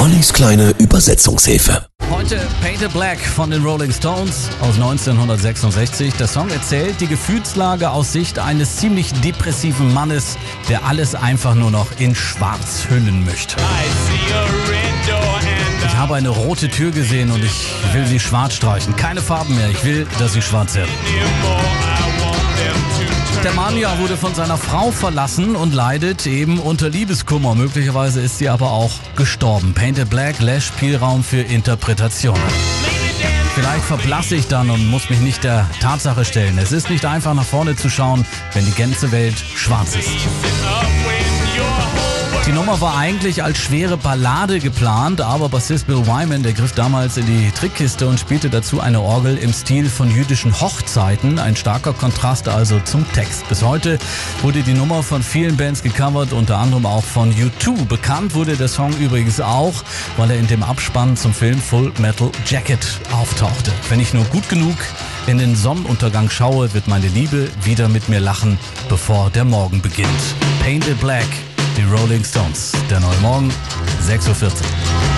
Ollis kleine Übersetzungshilfe. Heute Painted Black von den Rolling Stones aus 1966. Der Song erzählt die Gefühlslage aus Sicht eines ziemlich depressiven Mannes, der alles einfach nur noch in Schwarz hüllen möchte. Ich habe eine rote Tür gesehen und ich will sie schwarz streichen. Keine Farben mehr. Ich will, dass sie schwarz werden. Der Mann ja wurde von seiner Frau verlassen und leidet eben unter Liebeskummer. Möglicherweise ist sie aber auch gestorben. Painted Black lässt Spielraum für Interpretationen. Vielleicht verblasse ich dann und muss mich nicht der Tatsache stellen. Es ist nicht einfach nach vorne zu schauen, wenn die ganze Welt schwarz ist. Die Nummer war eigentlich als schwere Ballade geplant, aber Bassist Bill Wyman, der griff damals in die Trickkiste und spielte dazu eine Orgel im Stil von jüdischen Hochzeiten. Ein starker Kontrast also zum Text. Bis heute wurde die Nummer von vielen Bands gecovert, unter anderem auch von U2. Bekannt wurde der Song übrigens auch, weil er in dem Abspann zum Film Full Metal Jacket auftauchte. Wenn ich nur gut genug in den Sonnenuntergang schaue, wird meine Liebe wieder mit mir lachen, bevor der Morgen beginnt. Painted Black die Rolling Stones. Der neue Morgen, 6.14 Uhr.